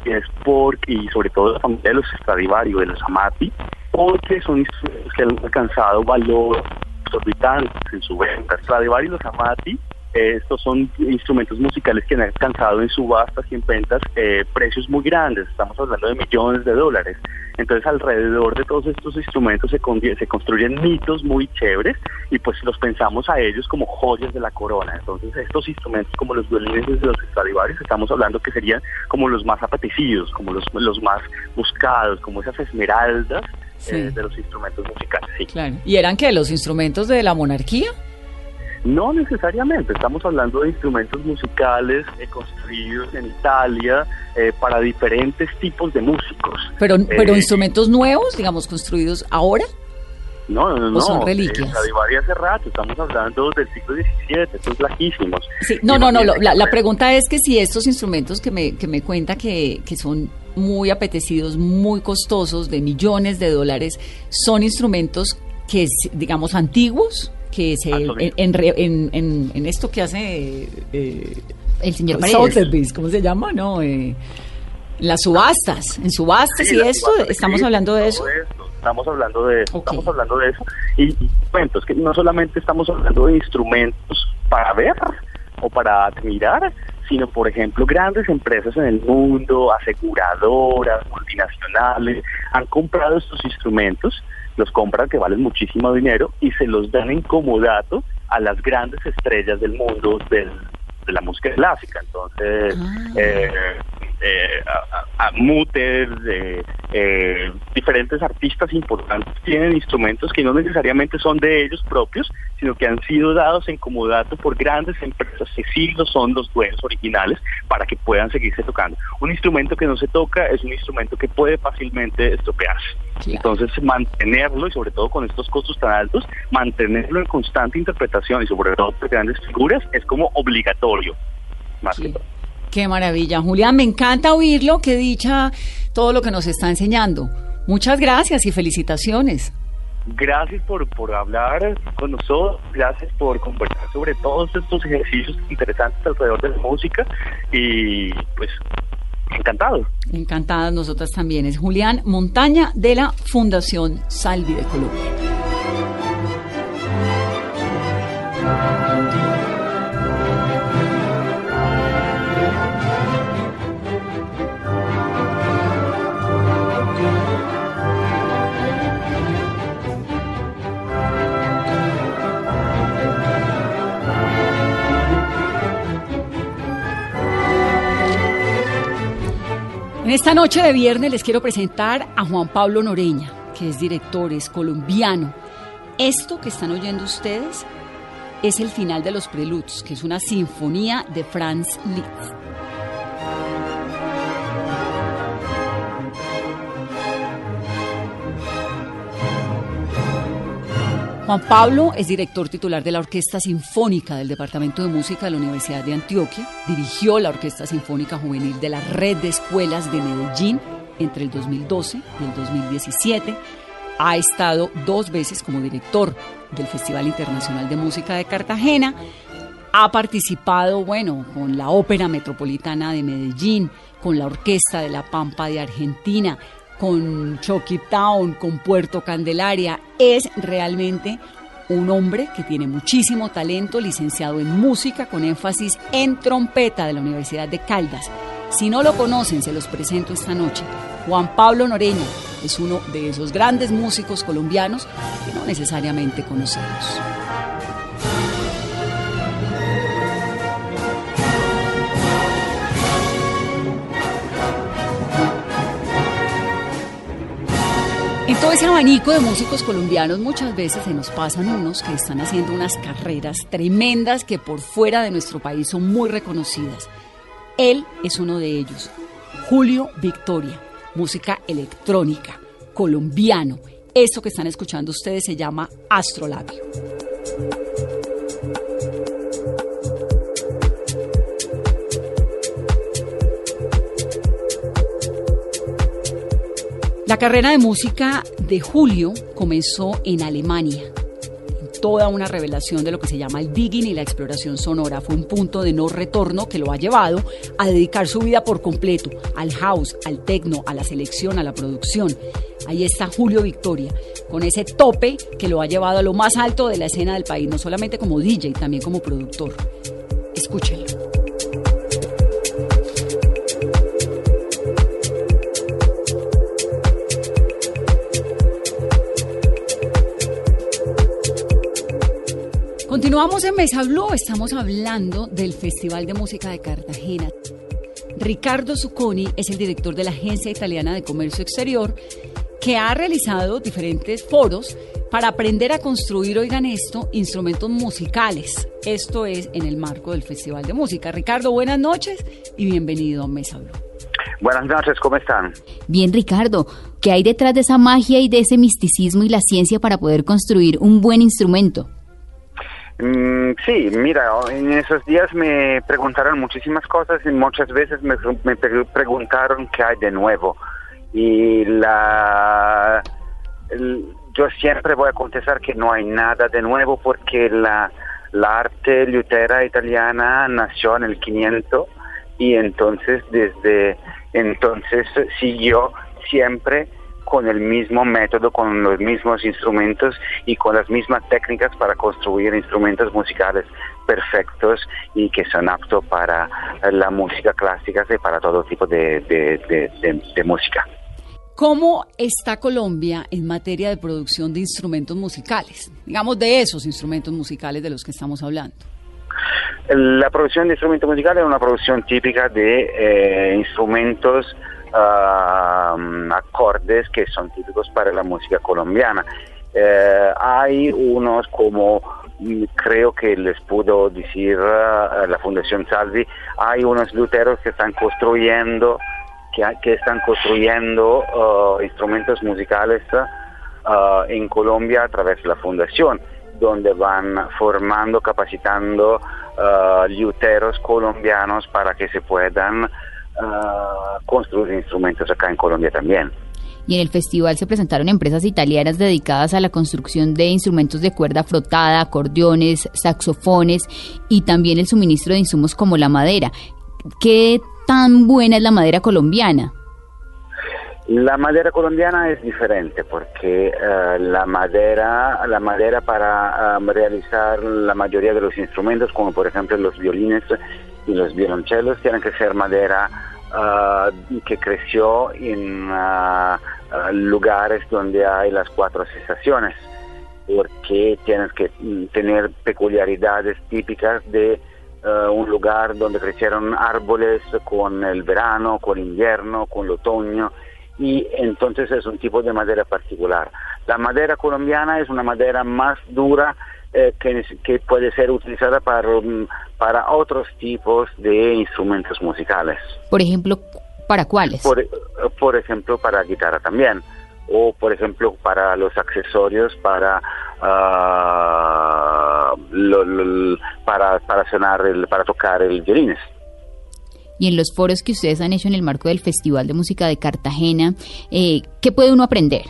es porque, y sobre todo la familia de los Stradivarius, de los Amati, porque son instrumentos que han alcanzado valor exorbitantes en su venta. Stradivari y los Amati, estos son instrumentos musicales que han alcanzado en subastas y en ventas eh, precios muy grandes, estamos hablando de millones de dólares. Entonces alrededor de todos estos instrumentos se, se construyen mitos muy chéveres y pues los pensamos a ellos como joyas de la corona. Entonces estos instrumentos como los violines de los Stradivarius estamos hablando que serían como los más apetecidos, como los, los más buscados, como esas esmeraldas eh, de los instrumentos musicales. Sí. Claro. ¿Y eran que los instrumentos de la monarquía? No necesariamente, estamos hablando de instrumentos musicales eh, construidos en Italia eh, para diferentes tipos de músicos. Pero, pero instrumentos nuevos, digamos, construidos ahora. No, no, no. ¿O son reliquias? Eh, hace rato, estamos hablando del siglo XVII, estos lajísimos. Sí, no, no, no, la, la, pregunta es que si estos instrumentos que me, que me cuenta que, que son muy apetecidos, muy costosos, de millones de dólares, son instrumentos que, digamos, antiguos, que se en, en, en, esto que hace eh, el señor Paredes. ¿cómo se llama? No, eh, las subastas, en subastas y esto, estamos hablando de eso. Estamos hablando de eso, estamos hablando de eso. Y, y bueno, es que no solamente estamos hablando de instrumentos para ver o para admirar, sino por ejemplo grandes empresas en el mundo, aseguradoras, multinacionales, han comprado estos instrumentos, los compran que valen muchísimo dinero y se los dan en comodato a las grandes estrellas del mundo del, de la música clásica. Entonces, ah. eh, eh, a, a, eh, diferentes artistas importantes tienen instrumentos que no necesariamente son de ellos propios, sino que han sido dados en comodato por grandes empresas que sí lo son los dueños originales para que puedan seguirse tocando. Un instrumento que no se toca es un instrumento que puede fácilmente estropearse. Entonces, mantenerlo y sobre todo con estos costos tan altos, mantenerlo en constante interpretación y sobre todo por grandes figuras es como obligatorio, más que todo. Qué maravilla, Julián, me encanta oírlo, qué dicha todo lo que nos está enseñando. Muchas gracias y felicitaciones. Gracias por, por hablar con nosotros, gracias por conversar sobre todos estos ejercicios interesantes alrededor de la música y pues encantado. Encantadas nosotras también. Es Julián Montaña de la Fundación Salvi de Colombia. En esta noche de viernes les quiero presentar a Juan Pablo Noreña, que es director, es colombiano. Esto que están oyendo ustedes es el final de los Preludes, que es una sinfonía de Franz Liszt. Juan Pablo es director titular de la Orquesta Sinfónica del Departamento de Música de la Universidad de Antioquia. Dirigió la Orquesta Sinfónica Juvenil de la Red de Escuelas de Medellín entre el 2012 y el 2017. Ha estado dos veces como director del Festival Internacional de Música de Cartagena. Ha participado, bueno, con la Ópera Metropolitana de Medellín, con la Orquesta de la Pampa de Argentina, con Chucky Town, con Puerto Candelaria. Es realmente un hombre que tiene muchísimo talento, licenciado en música con énfasis en trompeta de la Universidad de Caldas. Si no lo conocen, se los presento esta noche. Juan Pablo Noreña es uno de esos grandes músicos colombianos que no necesariamente conocemos. Todo ese abanico de músicos colombianos muchas veces se nos pasan unos que están haciendo unas carreras tremendas que por fuera de nuestro país son muy reconocidas. Él es uno de ellos, Julio Victoria, música electrónica, colombiano. Esto que están escuchando ustedes se llama Astrolabio. La carrera de música de Julio comenzó en Alemania. Toda una revelación de lo que se llama el digging y la exploración sonora. Fue un punto de no retorno que lo ha llevado a dedicar su vida por completo al house, al techno, a la selección, a la producción. Ahí está Julio Victoria, con ese tope que lo ha llevado a lo más alto de la escena del país, no solamente como DJ, también como productor. Escúchenlo. Continuamos en Mesa Blue, estamos hablando del Festival de Música de Cartagena. Ricardo Zucconi es el director de la Agencia Italiana de Comercio Exterior que ha realizado diferentes foros para aprender a construir, oigan esto, instrumentos musicales. Esto es en el marco del Festival de Música. Ricardo, buenas noches y bienvenido a Mesa Blue. Buenas noches, ¿cómo están? Bien, Ricardo, ¿qué hay detrás de esa magia y de ese misticismo y la ciencia para poder construir un buen instrumento? Mm, sí, mira, en esos días me preguntaron muchísimas cosas y muchas veces me, preguntaron qué hay de nuevo. Y la, yo siempre voy a contestar que no hay nada de nuevo porque la, la arte lutera italiana nació en el 500 y entonces desde entonces siguió siempre con el mismo método, con los mismos instrumentos y con las mismas técnicas para construir instrumentos musicales perfectos y que son aptos para la música clásica y para todo tipo de, de música. ¿Cómo está Colombia en materia de producción de instrumentos musicales? Digamos, de esos instrumentos musicales de los que estamos hablando. La producción de instrumentos musicales es una producción típica de eh, instrumentos uh, acordes que son típicos para la música colombiana. Eh, hay unos como mm, creo que les pudo decir uh, la Fundación Salvi, hay unos luteros que están construyendo que, están construyendo uh, instrumentos musicales en Colombia a través de la fundación, donde van formando, capacitando luteros colombianos para que se puedan construir instrumentos acá en Colombia también. Y en el festival se presentaron empresas italianas dedicadas a la construcción de instrumentos de cuerda frotada, acordeones, saxofones y también el suministro de insumos como la madera. ¿Qué tan buena es la madera colombiana? La madera colombiana es diferente porque eh, la madera, la madera para um, realizar la mayoría de los instrumentos, como por ejemplo los violines y los violonchelos, tienen que ser madera uh, que creció en uh, lugares donde hay las cuatro estaciones, porque tienes que tener peculiaridades típicas de un lugar donde crecieron árboles con el verano, con el invierno, con el otoño y entonces es un tipo de madera particular. La madera colombiana es una madera más dura eh, que, que, puede ser utilizada para, mm, para otros tipos de instrumentos musicales. Por ejemplo, ¿para cuáles? Por, por ejemplo, para guitarra también o por ejemplo para los accesorios para uh, lo, lo, para para sonar el, para tocar el violines y en los foros que ustedes han hecho en el marco del Festival de Música de Cartagena, eh, ¿qué puede uno aprender?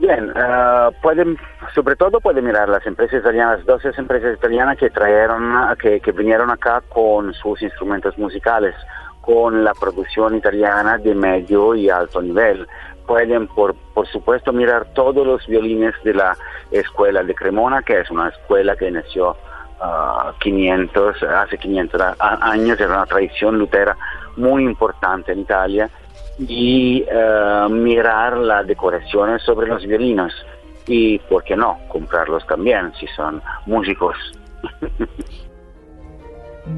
Bien, uh, pueden, sobre todo puede mirar las empresas italianas, 12 empresas italianas que trajeron, que, que vinieron acá con sus instrumentos musicales, con la producción italiana de medio y alto nivel. Pueden, por, por supuesto, mirar todos los violines de la escuela de Cremona, que es una escuela que nació uh, 500, hace 500 años, era una tradición lutera muy importante en Italia, y uh, mirar las decoraciones sobre los violinos y, ¿por qué no?, comprarlos también si son músicos. <laughs>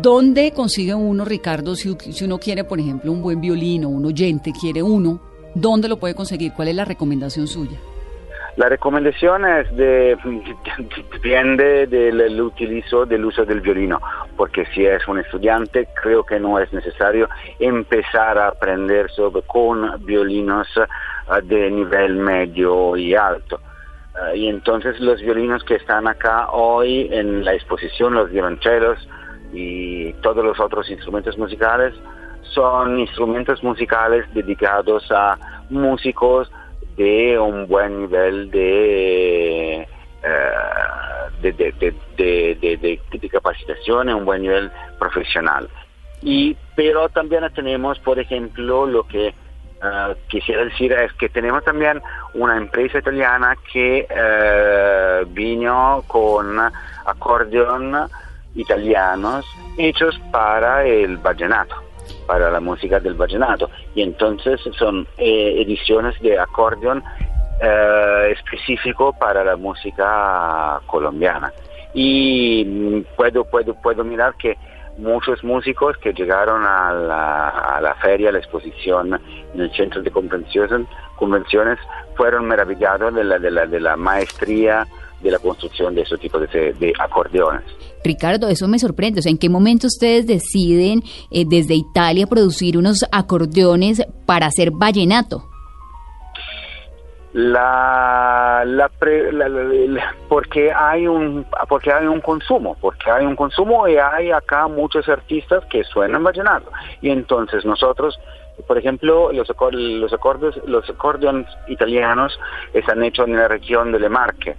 ¿Dónde consigue uno, Ricardo, si, si, uno quiere, por ejemplo, un buen violino, un oyente quiere uno, ¿Dónde lo puede conseguir? ¿Cuál es la recomendación suya? La recomendación es de, <laughs> depende del utilizo, del uso del violino, porque si es un estudiante creo que no es necesario empezar a aprender sobre, con violinos uh, de nivel medio y alto. Uh, y entonces los violinos que están acá hoy en la exposición, los violonchelos y todos los otros instrumentos musicales, son instrumentos musicales dedicados a músicos de un buen nivel de, de, de, de, capacitación, un buen nivel profesional. Y, pero también tenemos, por ejemplo, lo que uh, quisiera decir es que tenemos también una empresa italiana que uh, vino con acordeón italianos hechos para el vallenato para la música del vallenato. Y entonces son eh, ediciones de acordeón eh, específico para la música colombiana. Y mm, puedo puedo puedo mirar que muchos músicos que llegaron a la, a la feria, a la exposición en el centro de convenciones, convenciones fueron maravillados de la, de la, de la maestría de la construcción de ese tipo de, de, acordeones. Ricardo, eso me sorprende. O sea, ¿en qué momento ustedes deciden eh, desde Italia producir unos acordeones para hacer vallenato? La, la, la, la, porque hay un porque hay un consumo porque hay un consumo y hay acá muchos artistas que suenan vallenato y entonces nosotros por ejemplo los los acordes los acordeones italianos están hechos en la región de Le Marque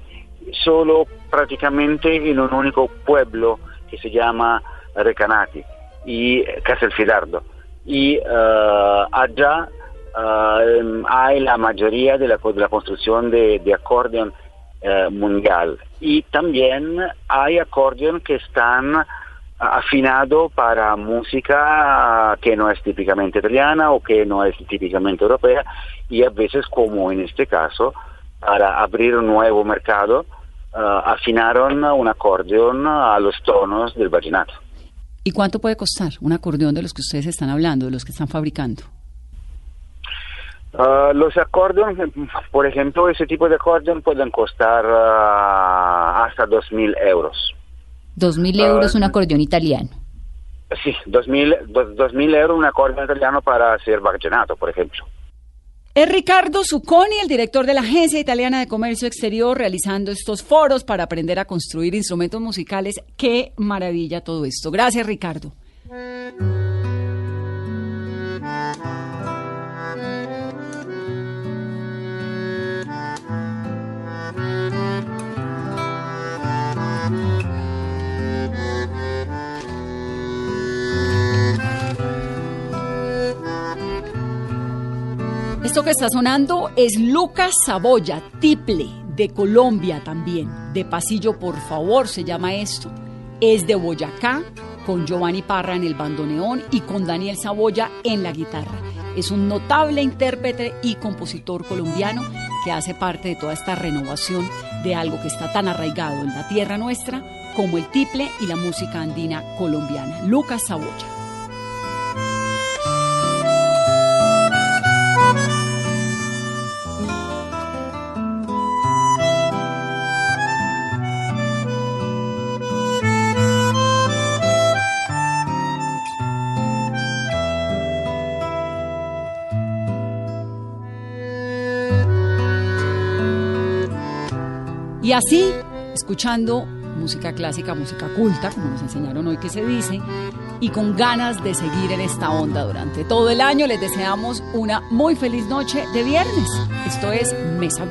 solo prácticamente en un único pueblo que se llama Recanati y Castelfidardo. Y uh, allá uh, hay la mayoría de la, de la construcción de, de acordeón uh, mundial. Y también hay acordeón que están afinados para música que no es típicamente italiana o que no es típicamente europea y a veces como en este caso para abrir un nuevo mercado uh, afinaron un acordeón a los tonos del vallenato. ¿Y cuánto puede costar un acordeón de los que ustedes están hablando, de los que están fabricando? Uh, los acordeones, por ejemplo, ese tipo de acordeón pueden costar uh, hasta 2.000 euros. ¿2.000 euros un acordeón italiano? Sí, 2.000 euros un acordeón italiano para hacer vallenato, por ejemplo. Es Ricardo Zucconi, el director de la Agencia Italiana de Comercio Exterior, realizando estos foros para aprender a construir instrumentos musicales. Qué maravilla todo esto. Gracias, Ricardo. Esto que está sonando es Lucas Saboya, Tiple, de Colombia también. De Pasillo, por favor, se llama esto. Es de Boyacá, con Giovanni Parra en el bandoneón y con Daniel Saboya en la guitarra. Es un notable intérprete y compositor colombiano que hace parte de toda esta renovación de algo que está tan arraigado en la tierra nuestra como el tiple y la música andina colombiana. Lucas Saboya. Y así, escuchando música clásica, música culta, como nos enseñaron hoy que se dice, y con ganas de seguir en esta onda durante todo el año, les deseamos una muy feliz noche de viernes. Esto es Mesa